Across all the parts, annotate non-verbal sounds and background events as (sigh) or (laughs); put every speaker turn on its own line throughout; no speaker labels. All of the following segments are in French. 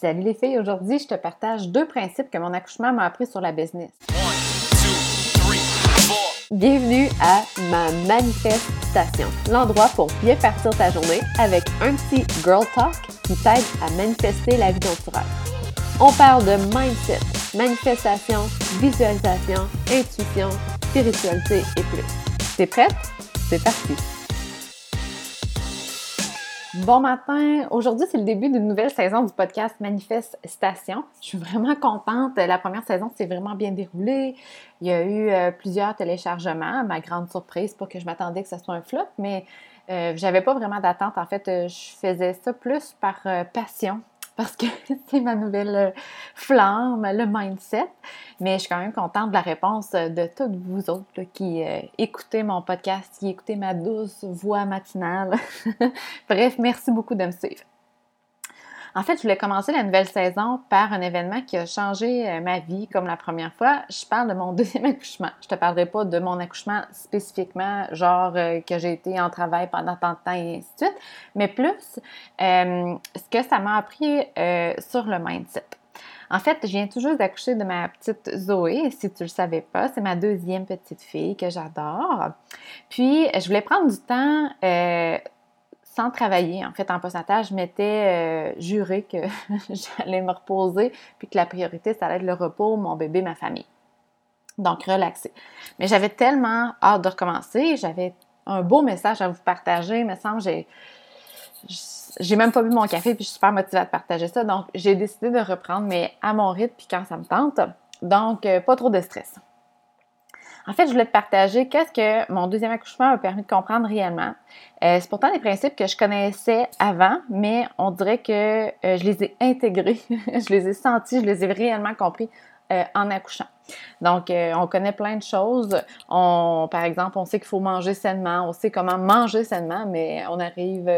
Salut les filles, aujourd'hui je te partage deux principes que mon accouchement m'a appris sur la business. Bienvenue à ma manifestation, l'endroit pour bien partir ta journée avec un petit girl talk qui t'aide à manifester la vie dont tu rêves. On parle de mindset, manifestation, visualisation, intuition, spiritualité et plus. T'es prête? C'est parti! Bon matin! Aujourd'hui, c'est le début d'une nouvelle saison du podcast Manifeste Station. Je suis vraiment contente. La première saison s'est vraiment bien déroulée. Il y a eu euh, plusieurs téléchargements. Ma grande surprise, pas que je m'attendais que ce soit un flop, mais euh, j'avais pas vraiment d'attente. En fait, euh, je faisais ça plus par passion parce que (laughs) c'est ma nouvelle euh, flamme, le mindset. Mais je suis quand même contente de la réponse de toutes vous autres qui euh, écoutez mon podcast, qui écoutez ma douce voix matinale. (laughs) Bref, merci beaucoup de me suivre. En fait, je voulais commencer la nouvelle saison par un événement qui a changé euh, ma vie comme la première fois. Je parle de mon (laughs) deuxième accouchement. Je te parlerai pas de mon accouchement spécifiquement, genre euh, que j'ai été en travail pendant tant de temps et ainsi de suite, mais plus euh, ce que ça m'a appris sur le mindset. En fait, je viens toujours d'accoucher de ma petite Zoé, si tu le savais pas. C'est ma deuxième petite fille que j'adore. Puis, je voulais prendre du temps travailler, en fait, en postnatal, je m'étais euh, juré que (laughs) j'allais me reposer, puis que la priorité, ça allait être le repos, mon bébé, ma famille. Donc, relaxer. Mais j'avais tellement hâte de recommencer, j'avais un beau message à vous partager, me semble, j'ai j'ai même pas bu mon café, puis je suis super motivée à partager ça. Donc, j'ai décidé de reprendre, mais à mon rythme, puis quand ça me tente. Donc, euh, pas trop de stress. En fait, je voulais te partager qu'est-ce que mon deuxième accouchement m'a permis de comprendre réellement. Euh, c'est pourtant des principes que je connaissais avant, mais on dirait que euh, je les ai intégrés, (laughs) je les ai sentis, je les ai réellement compris euh, en accouchant. Donc, on connaît plein de choses. Par exemple, on sait qu'il faut manger sainement, on sait comment manger sainement, mais on arrive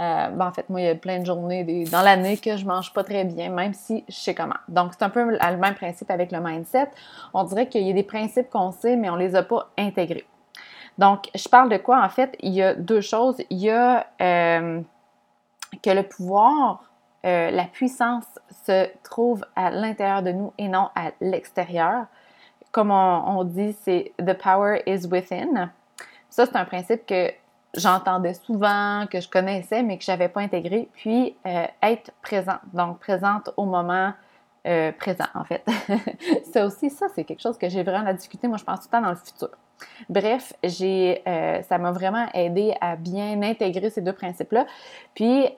euh, ben, en fait, moi, il y a plein de journées dans l'année que je mange pas très bien, même si je sais comment. Donc, c'est un peu le même principe avec le mindset. On dirait qu'il y a des principes qu'on sait, mais on les a pas intégrés. Donc, je parle de quoi? En fait, il y a deux choses. Il y a euh, que le pouvoir, euh, la puissance se trouve à l'intérieur de nous et non à l'extérieur. Comme on, dit, c'est The power is within. Ça, c'est un principe que j'entendais souvent, que je connaissais, mais que je n'avais pas intégré. Puis euh, être présente, donc présente au moment euh, présent, en fait. (laughs) ça aussi, ça, c'est quelque chose que j'ai vraiment à discuter. Moi, je pense tout le temps dans le futur. Bref, j'ai, ça m'a vraiment aidé à bien intégrer ces deux principes-là. Puis,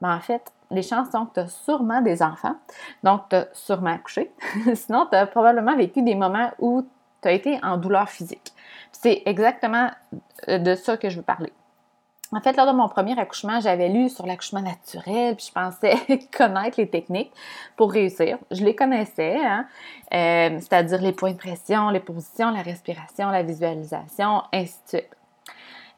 ben, en fait, les chances sont que tu as sûrement des enfants, donc tu as sûrement accouché. (laughs) Sinon, tu as probablement vécu des moments où tu as été en douleur physique. C'est exactement euh, de ça que je veux parler. En fait, lors de mon premier accouchement, j'avais lu sur l'accouchement naturel, puis je pensais (laughs) connaître les techniques pour réussir. Je les connaissais, hein? Euh, c'est-à-dire les points de pression, les positions, la respiration, la visualisation, ainsi de suite.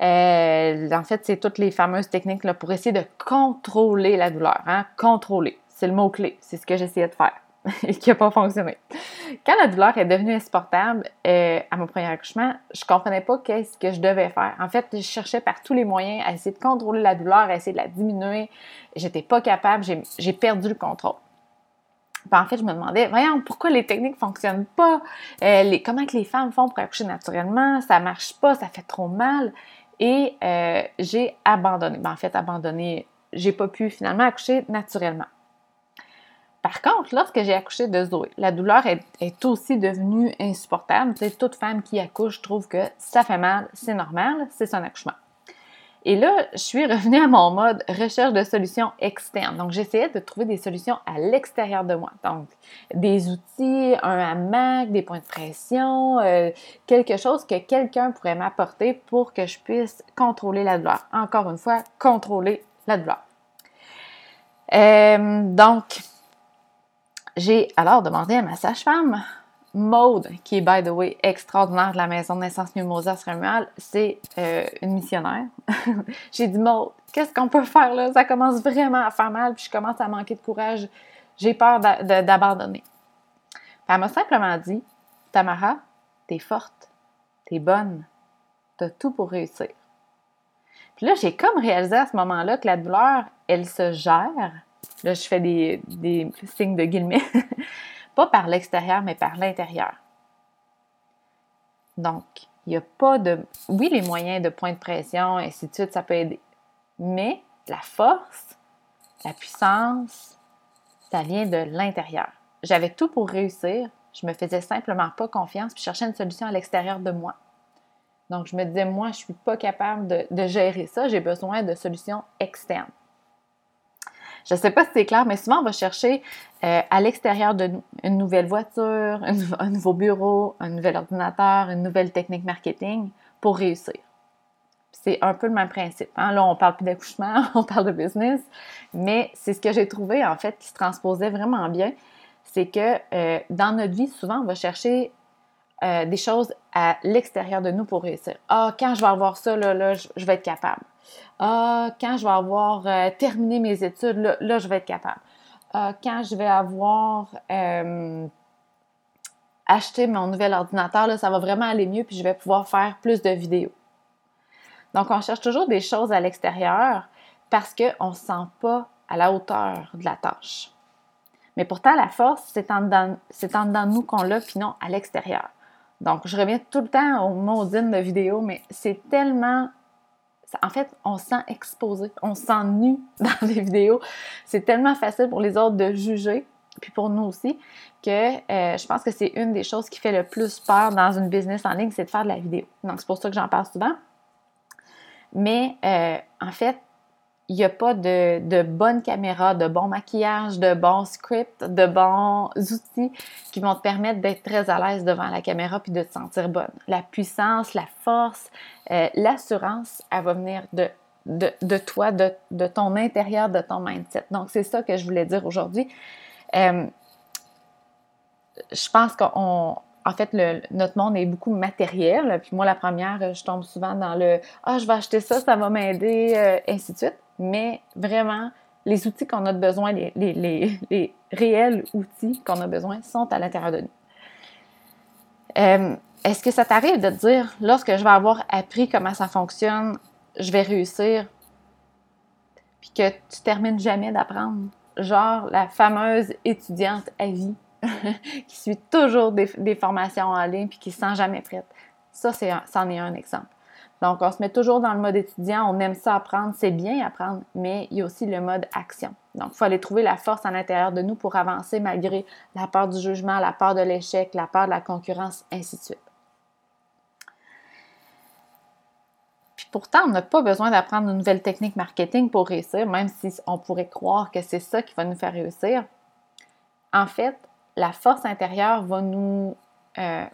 Euh, en fait, c'est toutes les fameuses techniques pour essayer de contrôler la douleur. Hein? Contrôler, c'est le mot-clé, c'est ce que j'essayais de faire. (laughs) et qui n'a pas fonctionné. Quand la douleur est devenue insupportable euh, à mon premier accouchement, je comprenais pas qu'est-ce que je devais faire. En fait, je cherchais par tous les moyens à essayer de contrôler la douleur, à essayer de la diminuer. J'étais pas capable, j'ai perdu le contrôle. en fait, je me demandais, voyons, pourquoi les techniques fonctionnent pas? Euh, comment que les femmes font pour accoucher naturellement? Ça marche pas, ça fait trop mal. Et euh, j'ai abandonné. Ben, en fait, abandonné, j'ai pas pu finalement accoucher naturellement. Par contre, lorsque j'ai accouché de Zoé, la douleur est, aussi devenue insupportable. Toute femme qui accouche trouve que ça fait mal, c'est normal, c'est son accouchement. Et là, je suis revenue à mon mode recherche de solutions externes. Donc, j'essayais de trouver des solutions à l'extérieur de moi. Donc, des outils, un hamac, des points de pression, euh, quelque chose que quelqu'un pourrait m'apporter pour que je puisse contrôler la douleur. Encore une fois, contrôler la douleur. Euh, donc, j'ai alors demandé à ma sage-femme, Maude, qui est, by the way, extraordinaire de la maison de naissance Mimosa c'est euh, une missionnaire. (laughs) j'ai dit, Maude, qu'est-ce qu'on peut faire là? Ça commence vraiment à faire mal, puis je commence à manquer de courage. J'ai peur d'abandonner. Elle m'a simplement dit, Tamara, t'es forte, t'es bonne, t'as tout pour réussir. Puis là, j'ai comme réalisé à ce moment-là que la douleur, elle se gère, Là, je fais des, des signes de guillemets. (laughs) pas par l'extérieur, mais par l'intérieur. Donc, il n'y a pas de... Oui, les moyens de point de pression, et ainsi de suite, ça peut aider. Mais la force, la puissance, ça vient de l'intérieur. J'avais tout pour réussir. Je me faisais simplement pas confiance puis cherchais une solution à l'extérieur de moi. Donc, je me disais, moi, je ne suis pas capable de, gérer ça. J'ai besoin de solutions externes. Je ne sais pas si c'est clair, mais souvent, on va chercher euh, à l'extérieur d'une nouvelle voiture, un, nouveau bureau, un nouvel ordinateur, une nouvelle technique marketing pour réussir. C'est un peu le même principe. Hein. Là, on parle plus d'accouchement, (laughs) on parle de business, mais c'est ce que j'ai trouvé, en fait, qui se transposait vraiment bien. C'est que euh, dans notre vie, souvent, on va chercher euh, des choses à l'extérieur de nous pour réussir. Ah, quand je vais avoir ça, là, là je, vais être capable. Ah, quand je vais avoir euh, terminé mes études, là, je vais être capable. Ah, quand je vais avoir acheté mon nouvel ordinateur, là, ça va vraiment aller mieux, puis je vais pouvoir faire plus de vidéos. Donc, on cherche toujours des choses à l'extérieur parce qu'on ne se sent pas à la hauteur de la tâche. Mais pourtant, la force, c'est en dedans, de nous qu'on l'a, puis non à l'extérieur. Donc, je reviens tout le temps aux maudines de vidéos, mais c'est tellement. En fait, on se sent exposé, on se sent nu (laughs) dans les vidéos. C'est tellement facile pour les autres de juger, puis pour nous aussi, que euh, je pense que c'est une des choses qui fait le plus peur dans une business en ligne, c'est de faire de la vidéo. Donc, c'est pour ça que j'en parle souvent. Mais euh, en fait, il n'y a pas de, de bonne caméra, de bon maquillage, de bons scripts, de bons outils qui vont te permettre d'être très à l'aise devant la caméra puis de te sentir bonne. La puissance, la force, euh, l'assurance, elle va venir de, de, toi, de, ton intérieur, de ton mindset. Donc, c'est ça que je voulais dire aujourd'hui. Euh, je pense qu'on en fait, notre monde est beaucoup matériel. Puis moi, la première, je tombe souvent dans le Ah, je vais acheter ça, ça va m'aider, euh, ainsi de suite mais vraiment, les outils qu'on a besoin, les, réels outils qu'on a besoin sont à l'intérieur de nous. Euh, est-ce que ça t'arrive de te dire, lorsque je vais avoir appris comment ça fonctionne, je vais réussir, puis que tu termines jamais d'apprendre? Genre la fameuse étudiante à vie (laughs) qui suit toujours des, formations en ligne puis qui ne se sent jamais prête. Ça, c'en est un exemple. Donc, on se met toujours dans le mode étudiant, on aime ça apprendre, c'est bien apprendre, mais il y a aussi le mode action. Donc, il faut aller trouver la force à l'intérieur de nous pour avancer malgré la peur du jugement, la peur de l'échec, la peur de la concurrence, ainsi de suite. Puis pourtant, on n'a pas besoin d'apprendre une nouvelle technique marketing pour réussir, même si on pourrait croire que c'est ça qui va nous faire réussir. En fait, la force intérieure va nous euh,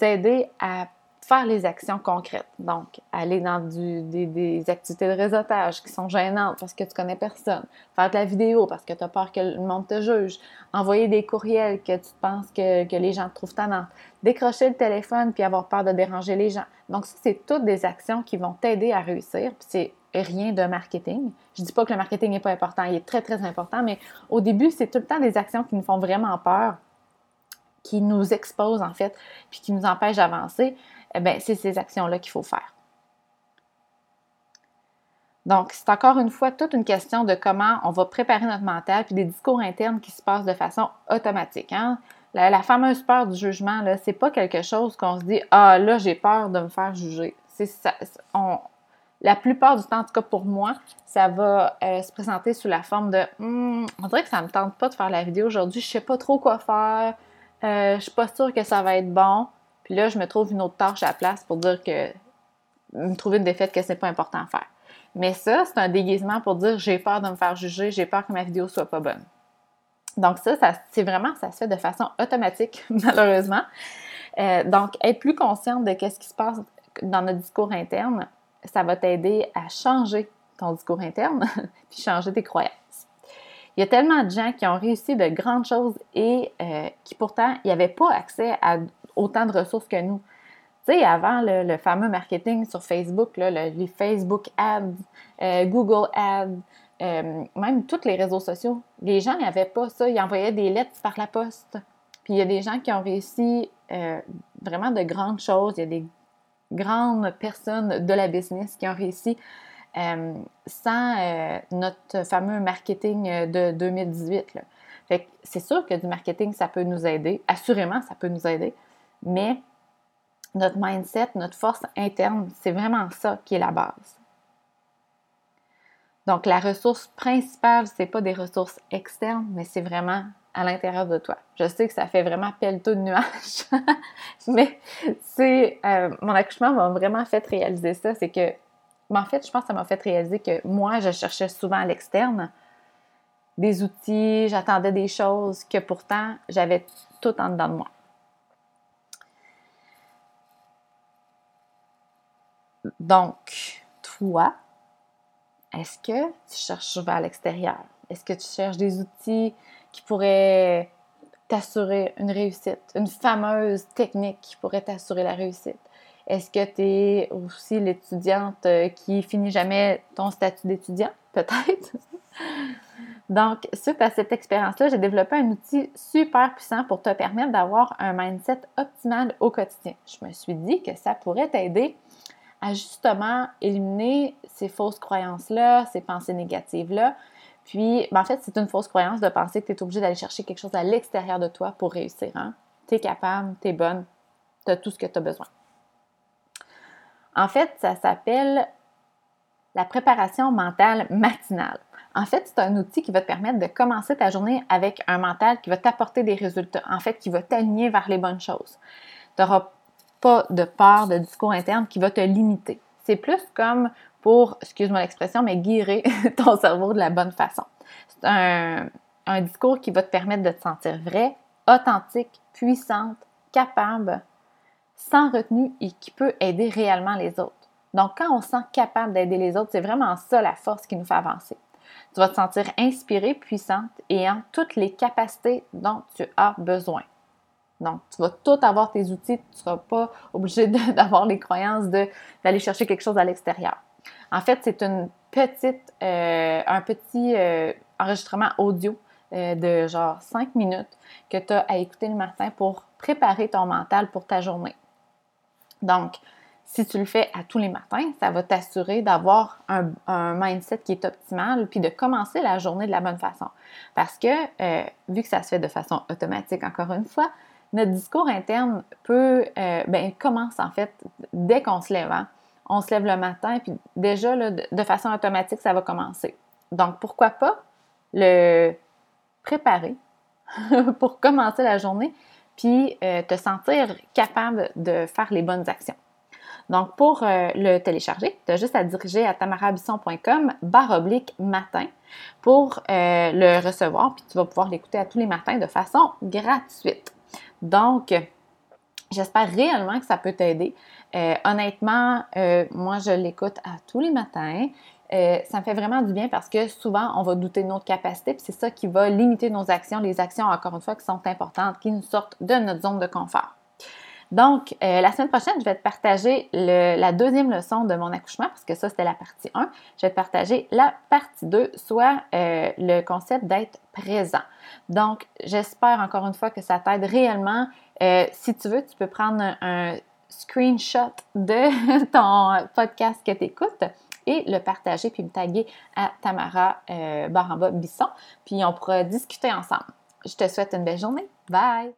aider à faire les actions concrètes. Donc, aller dans des, activités de réseautage qui sont gênantes parce que tu connais personne. Faire de la vidéo parce que tu as peur que le monde te juge. Envoyer des courriels que tu penses que, les gens te trouvent tannante. Décrocher le téléphone puis avoir peur de déranger les gens. Donc, ça, c'est toutes des actions qui vont t'aider à réussir. Puis c'est rien de marketing. Je dis pas que le marketing n'est pas important. Il est très, très important. Mais au début, c'est tout le temps des actions qui nous font vraiment peur qui nous exposent en fait, puis qui nous empêchent d'avancer eh bien, c'est ces actions-là qu'il faut faire. Donc, c'est encore une fois toute une question de comment on va préparer notre mental, puis des discours internes qui se passent de façon automatique. Hein. La, fameuse peur du jugement, ce n'est pas quelque chose qu'on se dit Ah, là, j'ai peur de me faire juger. C'est la plupart du temps, en tout cas pour moi, ça va euh, se présenter sous la forme de hum, on dirait que ça ne me tente pas de faire la vidéo aujourd'hui, je ne sais pas trop quoi faire, euh, je ne suis pas sûre que ça va être bon. Puis là, je me trouve une autre tâche à la place pour dire que. me trouver une défaite que c'est pas important à faire. Mais ça, c'est un déguisement pour dire j'ai peur de me faire juger, j'ai peur que ma vidéo soit pas bonne. Donc, ça, c'est vraiment, ça se fait de façon automatique, (laughs) malheureusement. Euh, donc, être plus consciente de ce qui se passe dans notre discours interne, ça va t'aider à changer ton discours interne, (laughs) puis changer tes croyances. Il y a tellement de gens qui ont réussi de grandes choses et euh, qui pourtant, n'avaient pas accès à autant de ressources que nous. Tu sais, avant le, fameux marketing sur Facebook, les Facebook Ads, euh, Google Ads, euh, même tous les réseaux sociaux, les gens n'avaient pas ça. Ils envoyaient des lettres par la poste. Puis il y a des gens qui ont réussi euh, vraiment de grandes choses. Il y a des grandes personnes de la business qui ont réussi sans notre fameux marketing de 2018. Fait c'est sûr que du marketing, ça peut nous aider. Assurément, ça peut nous aider. Mais notre mindset, notre force interne, c'est vraiment ça qui est la base. Donc, la ressource principale, c'est pas des ressources externes, mais c'est vraiment à l'intérieur de toi. Je sais que ça fait vraiment pelletot de nuages, (laughs) mais c'est euh, mon accouchement m'a vraiment fait réaliser ça. C'est que, en fait, je pense que ça m'a fait réaliser que moi, je cherchais souvent à l'externe des outils, j'attendais des choses que pourtant j'avais tout en dedans de moi. Donc, toi, est-ce que tu cherches à l'extérieur? Est-ce que tu cherches des outils qui pourraient t'assurer une réussite, une fameuse technique qui pourrait t'assurer la réussite? Est-ce que tu es aussi l'étudiante euh, qui finit jamais ton statut d'étudiant? (laughs) Peut-être. Donc, suite à cette expérience-là, j'ai développé un outil super puissant pour te permettre d'avoir un mindset optimal au quotidien. Je me suis dit que ça pourrait t'aider justement éliminer ces fausses croyances-là, ces pensées négatives-là. Puis, ben, en fait, c'est une fausse croyance de penser que tu es obligé d'aller chercher quelque chose à l'extérieur de toi pour réussir. Hein? Tu es capable, tu es bonne, tu as tout ce que tu as besoin. En fait, ça s'appelle la préparation mentale matinale. En fait, c'est un outil qui va te permettre de commencer ta journée avec un mental qui va t'apporter des résultats, en fait, qui va t'aligner vers les bonnes choses. Tu n'auras pas de peur de discours interne qui va te limiter. C'est plus comme pour, excuse-moi l'expression, mais guérir (laughs) ton cerveau de la bonne façon. C'est un, discours qui va te permettre de te sentir vrai, authentique, puissante, capable, sans retenue et qui peut aider réellement les autres. Donc, quand on se sent capable d'aider les autres, c'est vraiment ça la force qui nous fait avancer. Tu vas te sentir inspirée, puissante et ayant toutes les capacités dont tu as besoin. Donc, tu vas tout avoir tes outils, tu ne seras pas obligé (laughs) d'avoir les croyances d'aller chercher quelque chose à l'extérieur. En fait, c'est une petite, euh, un petit euh, enregistrement audio euh, de genre 5 minutes que tu as à écouter le matin pour préparer ton mental pour ta journée. Donc, si tu le fais à tous les matins, ça va t'assurer d'avoir un, mindset qui est optimal, puis de commencer la journée de la bonne façon. Parce que, vu que ça se fait de façon automatique, encore une fois, notre discours interne peut, euh, ben, commence en fait dès qu'on se lève. Hein. On se lève le matin, puis déjà, de, façon automatique, ça va commencer. Donc, pourquoi pas le préparer (laughs) pour commencer la journée, puis euh, te sentir capable de faire les bonnes actions. Donc, pour euh, le télécharger, tu as juste à diriger à tamarabisson.com barre oblique matin pour le recevoir, puis tu vas pouvoir l'écouter à tous les matins de façon gratuite. Donc, j'espère réellement que ça peut t'aider. Euh, honnêtement, euh, moi, je l'écoute à tous les matins. Euh, ça me fait vraiment du bien parce que souvent, on va douter de notre capacité, puis c'est ça qui va limiter nos actions, les actions, encore une fois, qui sont importantes, qui nous sortent de notre zone de confort. Donc, la semaine prochaine, je vais te partager la deuxième leçon de mon accouchement, parce que ça, c'était la partie 1. Je vais te partager la partie 2, soit le concept d'être présent. Donc, j'espère encore une fois que ça t'aide réellement. Euh, si tu veux, tu peux prendre un, screenshot de (laughs) ton podcast que tu écoutes et le partager puis me taguer à Tamara euh, Baramba Bisson. Puis on pourra discuter ensemble. Je te souhaite une belle journée. Bye!